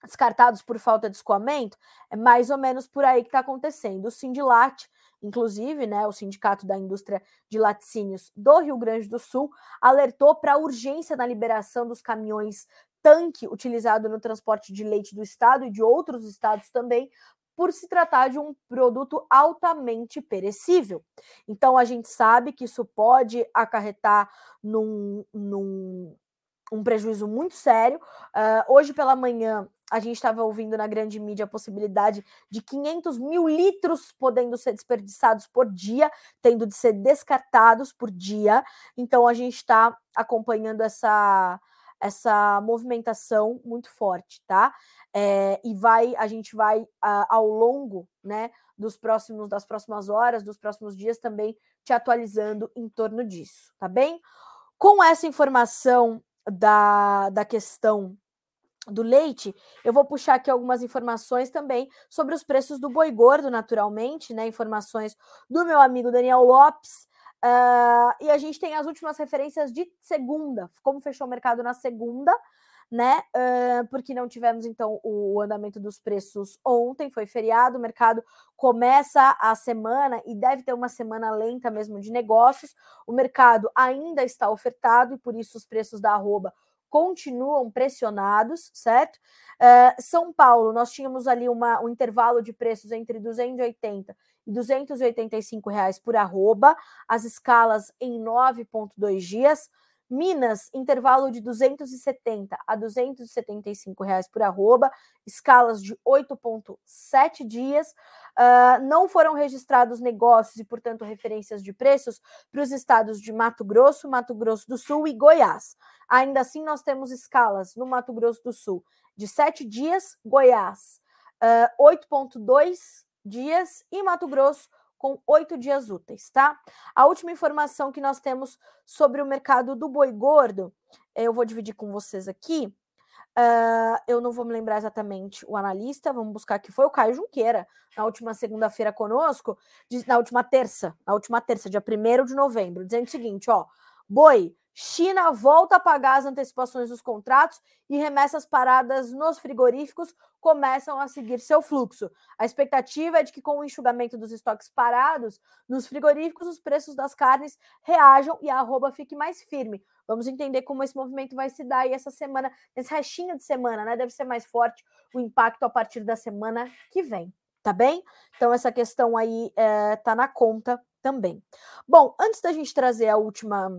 descartados por falta de escoamento? É mais ou menos por aí que está acontecendo. O Sindilat, inclusive, né, o Sindicato da Indústria de Laticínios do Rio Grande do Sul, alertou para a urgência na liberação dos caminhões tanque utilizado no transporte de leite do estado e de outros estados também, por se tratar de um produto altamente perecível. Então, a gente sabe que isso pode acarretar num, num um prejuízo muito sério. Uh, hoje pela manhã, a gente estava ouvindo na grande mídia a possibilidade de 500 mil litros podendo ser desperdiçados por dia, tendo de ser descartados por dia. Então, a gente está acompanhando essa essa movimentação muito forte, tá? É, e vai, a gente vai ao longo, né, dos próximos, das próximas horas, dos próximos dias também te atualizando em torno disso, tá bem? Com essa informação da, da questão do leite, eu vou puxar aqui algumas informações também sobre os preços do boi gordo, naturalmente, né? Informações do meu amigo Daniel Lopes, Uh, e a gente tem as últimas referências de segunda, como fechou o mercado na segunda, né? Uh, porque não tivemos então o andamento dos preços ontem, foi feriado, o mercado começa a semana e deve ter uma semana lenta mesmo de negócios. O mercado ainda está ofertado e por isso os preços da arroba continuam pressionados, certo? Uh, São Paulo, nós tínhamos ali uma, um intervalo de preços entre 280 e 285 reais por arroba, as escalas em 9,2 dias. Minas, intervalo de 270 a 275 reais por arroba, escalas de 8,7 dias. Uh, não foram registrados negócios e, portanto, referências de preços para os estados de Mato Grosso, Mato Grosso do Sul e Goiás. Ainda assim, nós temos escalas no Mato Grosso do Sul de 7 dias, Goiás uh, ah, 8,2 dias e Mato Grosso com oito dias úteis, tá? A última informação que nós temos sobre o mercado do boi gordo, eu vou dividir com vocês aqui. Uh, eu não vou me lembrar exatamente o analista, vamos buscar aqui. Foi o Caio Junqueira, na última segunda-feira conosco, na última terça, na última terça, dia 1 de novembro, dizendo o seguinte: ó, boi China volta a pagar as antecipações dos contratos e remessas paradas nos frigoríficos começam a seguir seu fluxo. A expectativa é de que, com o enxugamento dos estoques parados nos frigoríficos, os preços das carnes reajam e a arroba fique mais firme. Vamos entender como esse movimento vai se dar aí essa semana, nesse restinho de semana, né? Deve ser mais forte o impacto a partir da semana que vem, tá bem? Então, essa questão aí é, tá na conta também. Bom, antes da gente trazer a última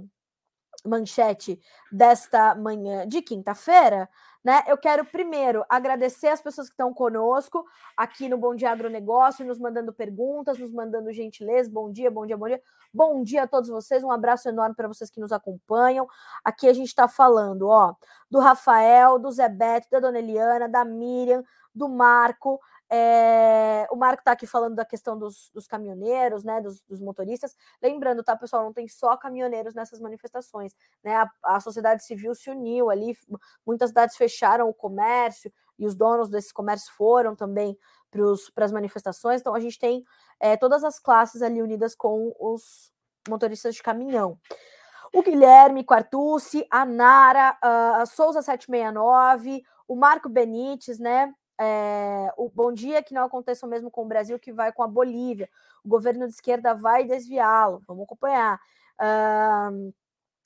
manchete desta manhã de quinta-feira, né? Eu quero primeiro agradecer as pessoas que estão conosco aqui no Bom Dia Agronegócio, nos mandando perguntas, nos mandando gentileza. Bom dia, bom dia, bom dia. Bom dia a todos vocês, um abraço enorme para vocês que nos acompanham. Aqui a gente está falando, ó, do Rafael, do Zé Beto, da Dona Eliana, da Miriam, do Marco, é, o Marco está aqui falando da questão dos, dos caminhoneiros, né, dos, dos, motoristas. Lembrando, tá, pessoal, não tem só caminhoneiros nessas manifestações, né? A, a sociedade civil se uniu ali, muitas cidades fecharam o comércio e os donos desses comércios foram também para as manifestações. Então, a gente tem é, todas as classes ali unidas com os motoristas de caminhão. O Guilherme Quartucci, a Nara, a Souza 769, o Marco Benites, né? É, o bom dia que não aconteça o mesmo com o Brasil que vai com a Bolívia. O governo de esquerda vai desviá-lo. Vamos acompanhar. Uh,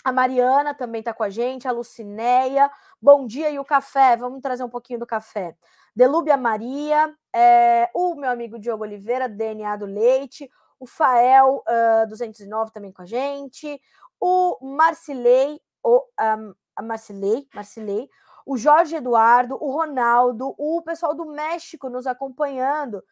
a Mariana também está com a gente, a Lucinéia. Bom dia e o café. Vamos trazer um pouquinho do café. Delúbia Maria, é, o meu amigo Diogo Oliveira, DNA do Leite, o Fael uh, 209 também com a gente, o Marcilei, o, um, a Marcilei, Marcilei, o Jorge Eduardo, o Ronaldo, o pessoal do México nos acompanhando.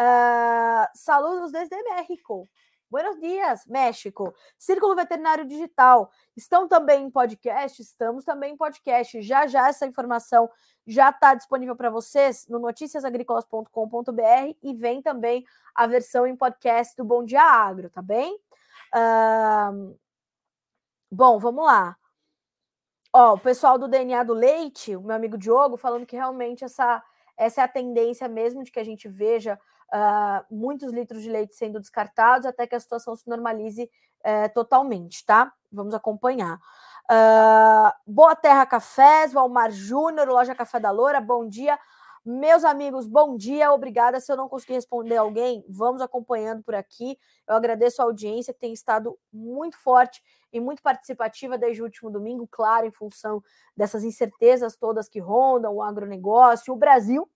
Uh, saludos desde México. Buenos dias, México. Círculo Veterinário Digital. Estão também em podcast? Estamos também em podcast. Já já essa informação já está disponível para vocês no noticiasagricolas.com.br e vem também a versão em podcast do Bom Dia Agro, tá bem? Uh, bom, vamos lá. Ó, o pessoal do DNA do leite, o meu amigo Diogo, falando que realmente essa, essa é a tendência mesmo de que a gente veja uh, muitos litros de leite sendo descartados até que a situação se normalize uh, totalmente, tá? Vamos acompanhar. Uh, Boa Terra Cafés, Valmar Júnior, Loja Café da Loura, bom dia. Meus amigos, bom dia, obrigada. Se eu não conseguir responder alguém, vamos acompanhando por aqui. Eu agradeço a audiência que tem estado muito forte e muito participativa desde o último domingo, claro, em função dessas incertezas todas que rondam o agronegócio, o Brasil,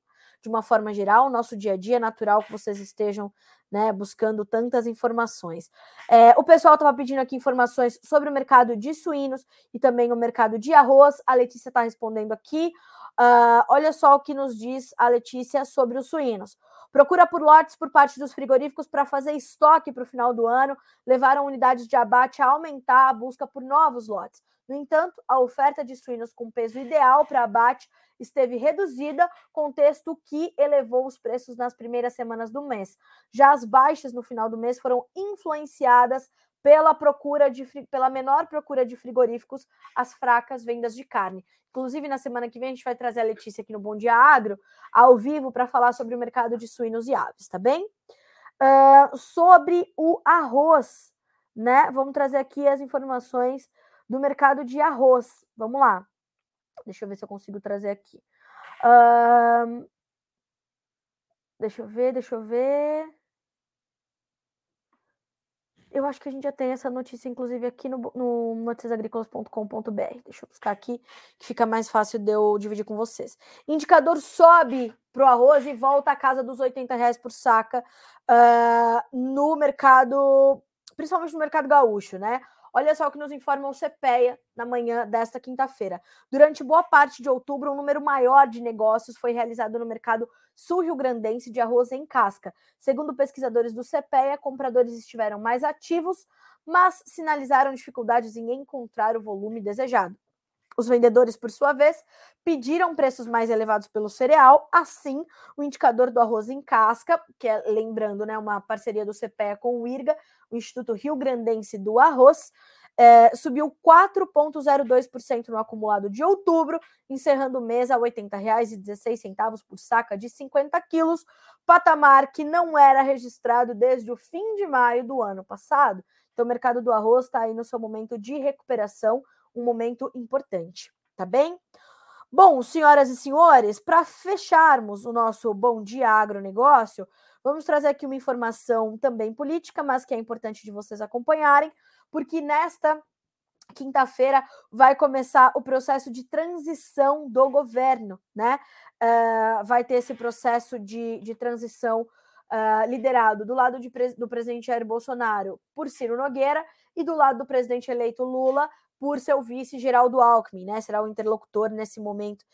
de uma forma geral, nosso dia a dia é natural que vocês estejam né, buscando tantas informações. É, o pessoal estava pedindo aqui informações sobre o mercado de suínos e também o mercado de arroz. A Letícia está respondendo aqui. Uh, olha só o que nos diz a Letícia sobre os suínos. Procura por lotes por parte dos frigoríficos para fazer estoque para o final do ano, levaram unidades de abate a aumentar a busca por novos lotes. No entanto, a oferta de suínos com peso ideal para abate esteve reduzida, contexto que elevou os preços nas primeiras semanas do mês. Já as baixas no final do mês foram influenciadas pela procura de pela menor procura de frigoríficos, as fracas vendas de carne. Inclusive, na semana que vem, a gente vai trazer a Letícia aqui no Bom Dia Agro, ao vivo, para falar sobre o mercado de suínos e aves, tá bem? Uh, sobre o arroz, né? Vamos trazer aqui as informações do mercado de arroz. Vamos lá. Deixa eu ver se eu consigo trazer aqui. Uh, deixa eu ver, deixa eu ver. Eu acho que a gente já tem essa notícia, inclusive, aqui no, no noticiasagricolas.com.br. Deixa eu buscar aqui, que fica mais fácil de eu dividir com vocês. Indicador sobe para o arroz e volta à casa dos 80 reais por saca uh, no mercado, principalmente no mercado gaúcho, né? Olha só o que nos informa o CPEA na manhã desta quinta-feira. Durante boa parte de outubro, um número maior de negócios foi realizado no mercado sul-rio-grandense de arroz em casca. Segundo pesquisadores do CPEA, compradores estiveram mais ativos, mas sinalizaram dificuldades em encontrar o volume desejado. Os vendedores, por sua vez, pediram preços mais elevados pelo cereal, assim, o indicador do arroz em casca, que é, lembrando, né, uma parceria do CPEA com o IRGA, o Instituto Rio Grandense do Arroz, é, subiu 4,02% no acumulado de outubro, encerrando o mês a R$ 80,16 por saca de 50 quilos, patamar que não era registrado desde o fim de maio do ano passado. Então, o mercado do arroz está aí no seu momento de recuperação, um momento importante, tá bem? Bom, senhoras e senhores, para fecharmos o nosso Bom Dia Agronegócio, vamos trazer aqui uma informação também política, mas que é importante de vocês acompanharem, porque nesta quinta-feira vai começar o processo de transição do governo, né? Uh, vai ter esse processo de, de transição uh, liderado do lado de, do presidente Jair Bolsonaro por Ciro Nogueira e do lado do presidente eleito Lula por seu vice Geraldo Alckmin, né? Será o interlocutor nesse momento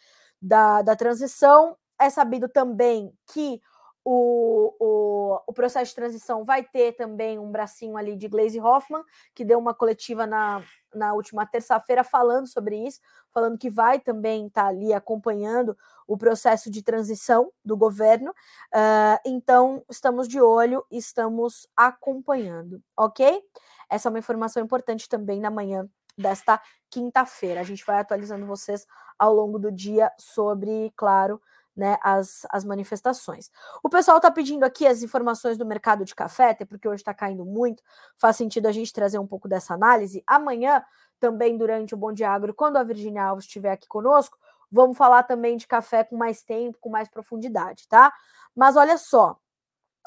da, da transição. É sabido também que o, o, o, processo de transição vai ter também um bracinho ali de Glaze Hoffman, que deu uma coletiva na, na última terça-feira falando sobre isso, falando que vai também estar tá ali acompanhando o processo de transição do governo. Uh, então, estamos de olho, estamos acompanhando, ok? Essa é uma informação importante também na manhã desta quinta-feira. A gente vai atualizando vocês ao longo do dia sobre, claro, né, as, as manifestações. O pessoal está pedindo aqui as informações do mercado de café, até porque hoje está caindo muito, faz sentido a gente trazer um pouco dessa análise. Amanhã, também durante o Bom Dia Agro, quando a Virginia Alves estiver aqui conosco, vamos falar também de café com mais tempo, com mais profundidade, tá? Mas olha só,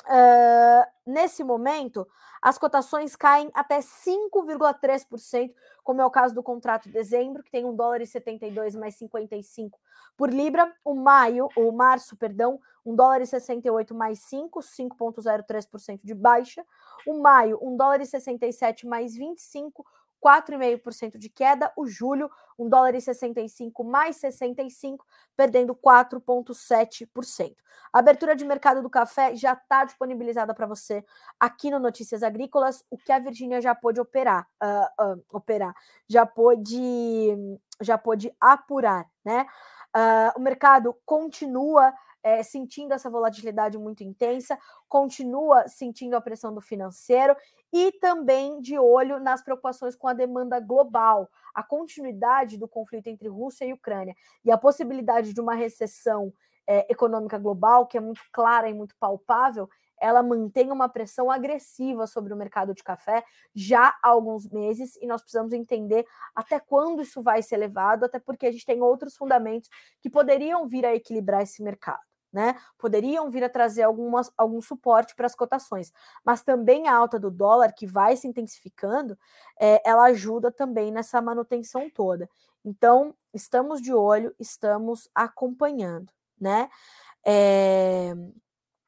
Uh, nesse momento, as cotações caem até 5,3%, como é o caso do contrato de dezembro, que tem 1 dólar e 72 mais 55 por libra. O maio, o março, perdão, 1 dólar e 68 mais 5, 5,03% de baixa. O maio, 1 dólar e 67 mais 25, 4,5% de queda. O julho, 1 dólar e 65 mais 65, perdendo 4,7%. A abertura de mercado do café já está disponibilizada para você aqui no Notícias Agrícolas, o que a Virgínia já pôde operar, uh, uh, operar, já pôde, já pôde apurar, né? Uh, o mercado continua é, sentindo essa volatilidade muito intensa, continua sentindo a pressão do financeiro e também de olho nas preocupações com a demanda global, a continuidade do conflito entre Rússia e Ucrânia e a possibilidade de uma recessão é, econômica global, que é muito clara e muito palpável, ela mantém uma pressão agressiva sobre o mercado de café já há alguns meses e nós precisamos entender até quando isso vai ser levado, até porque a gente tem outros fundamentos que poderiam vir a equilibrar esse mercado. Né, poderiam vir a trazer algumas, algum suporte para as cotações, mas também a alta do dólar, que vai se intensificando, é, ela ajuda também nessa manutenção toda. Então, estamos de olho, estamos acompanhando, né? É,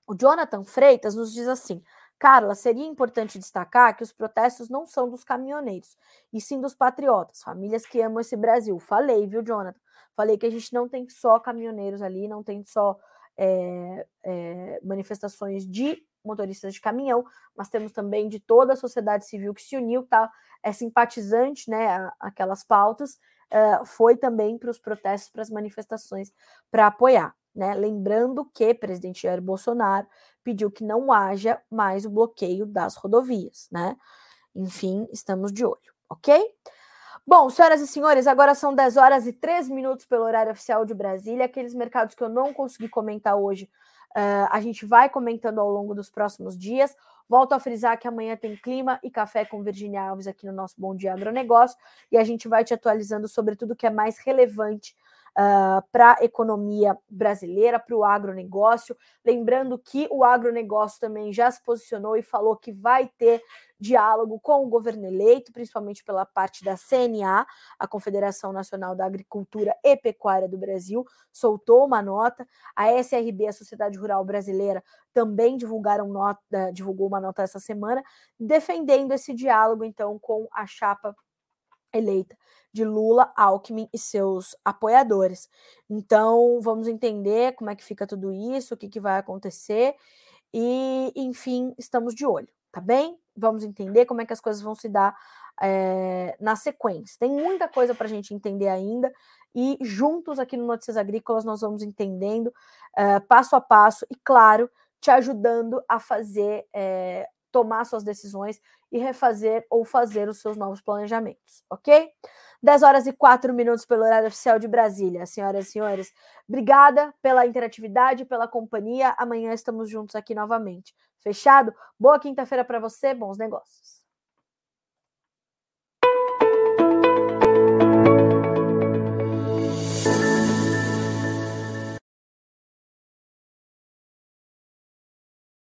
o Jonathan Freitas nos diz assim: Carla, seria importante destacar que os protestos não são dos caminhoneiros, e sim dos patriotas, famílias que amam esse Brasil. Falei, viu, Jonathan? Falei que a gente não tem só caminhoneiros ali, não tem só é, é, manifestações de motoristas de caminhão, mas temos também de toda a sociedade civil que se uniu, tá? É simpatizante, né? Aquelas pautas, uh, foi também para os protestos, para as manifestações, para apoiar. Né? Lembrando que o presidente Jair Bolsonaro pediu que não haja mais o bloqueio das rodovias, né? Enfim, estamos de olho, ok? Bom, senhoras e senhores, agora são 10 horas e 3 minutos pelo horário oficial de Brasília. Aqueles mercados que eu não consegui comentar hoje, uh, a gente vai comentando ao longo dos próximos dias. Volto a frisar que amanhã tem clima e café com Virginia Alves aqui no nosso Bom Dia Agronegócio e a gente vai te atualizando sobre tudo que é mais relevante uh, para a economia brasileira, para o agronegócio. Lembrando que o agronegócio também já se posicionou e falou que vai ter diálogo com o governo eleito, principalmente pela parte da CNA, a Confederação Nacional da Agricultura e Pecuária do Brasil, soltou uma nota. A SRB, a Sociedade Rural Brasileira, também divulgaram nota, divulgou uma nota essa semana, defendendo esse diálogo, então, com a chapa eleita de Lula, Alckmin e seus apoiadores. Então, vamos entender como é que fica tudo isso, o que, que vai acontecer e, enfim, estamos de olho, tá bem? Vamos entender como é que as coisas vão se dar é, na sequência. Tem muita coisa para a gente entender ainda e juntos aqui no Notícias Agrícolas nós vamos entendendo é, passo a passo e, claro, te ajudando a fazer, é, tomar suas decisões e refazer ou fazer os seus novos planejamentos, ok? 10 horas e 4 minutos pelo horário oficial de Brasília. Senhoras e senhores, obrigada pela interatividade, pela companhia. Amanhã estamos juntos aqui novamente. Fechado? Boa quinta-feira para você, bons negócios.